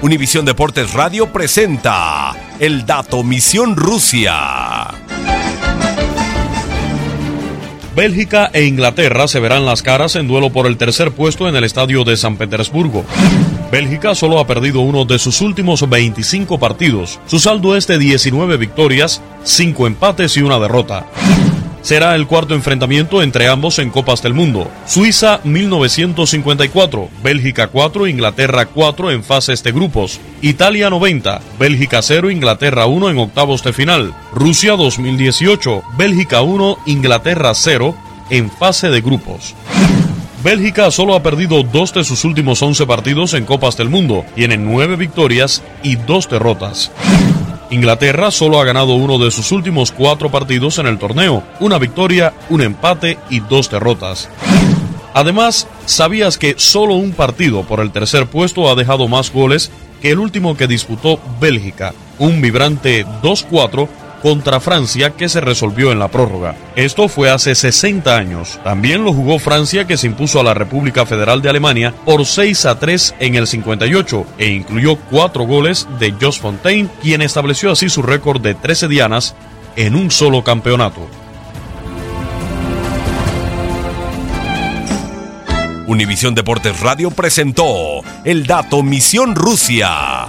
Univisión Deportes Radio presenta el dato Misión Rusia. Bélgica e Inglaterra se verán las caras en duelo por el tercer puesto en el estadio de San Petersburgo. Bélgica solo ha perdido uno de sus últimos 25 partidos. Su saldo es de 19 victorias, 5 empates y una derrota. Será el cuarto enfrentamiento entre ambos en Copas del Mundo. Suiza 1954, Bélgica 4, Inglaterra 4 en fases de grupos. Italia 90, Bélgica 0, Inglaterra 1 en octavos de final. Rusia 2018, Bélgica 1, Inglaterra 0 en fase de grupos. Bélgica solo ha perdido dos de sus últimos 11 partidos en Copas del Mundo, tiene nueve victorias y dos derrotas. Inglaterra solo ha ganado uno de sus últimos cuatro partidos en el torneo, una victoria, un empate y dos derrotas. Además, ¿sabías que solo un partido por el tercer puesto ha dejado más goles que el último que disputó Bélgica? Un vibrante 2-4 contra Francia que se resolvió en la prórroga. Esto fue hace 60 años. También lo jugó Francia que se impuso a la República Federal de Alemania por 6 a 3 en el 58 e incluyó cuatro goles de Jos Fontaine, quien estableció así su récord de 13 dianas en un solo campeonato. Univisión Deportes Radio presentó el dato Misión Rusia.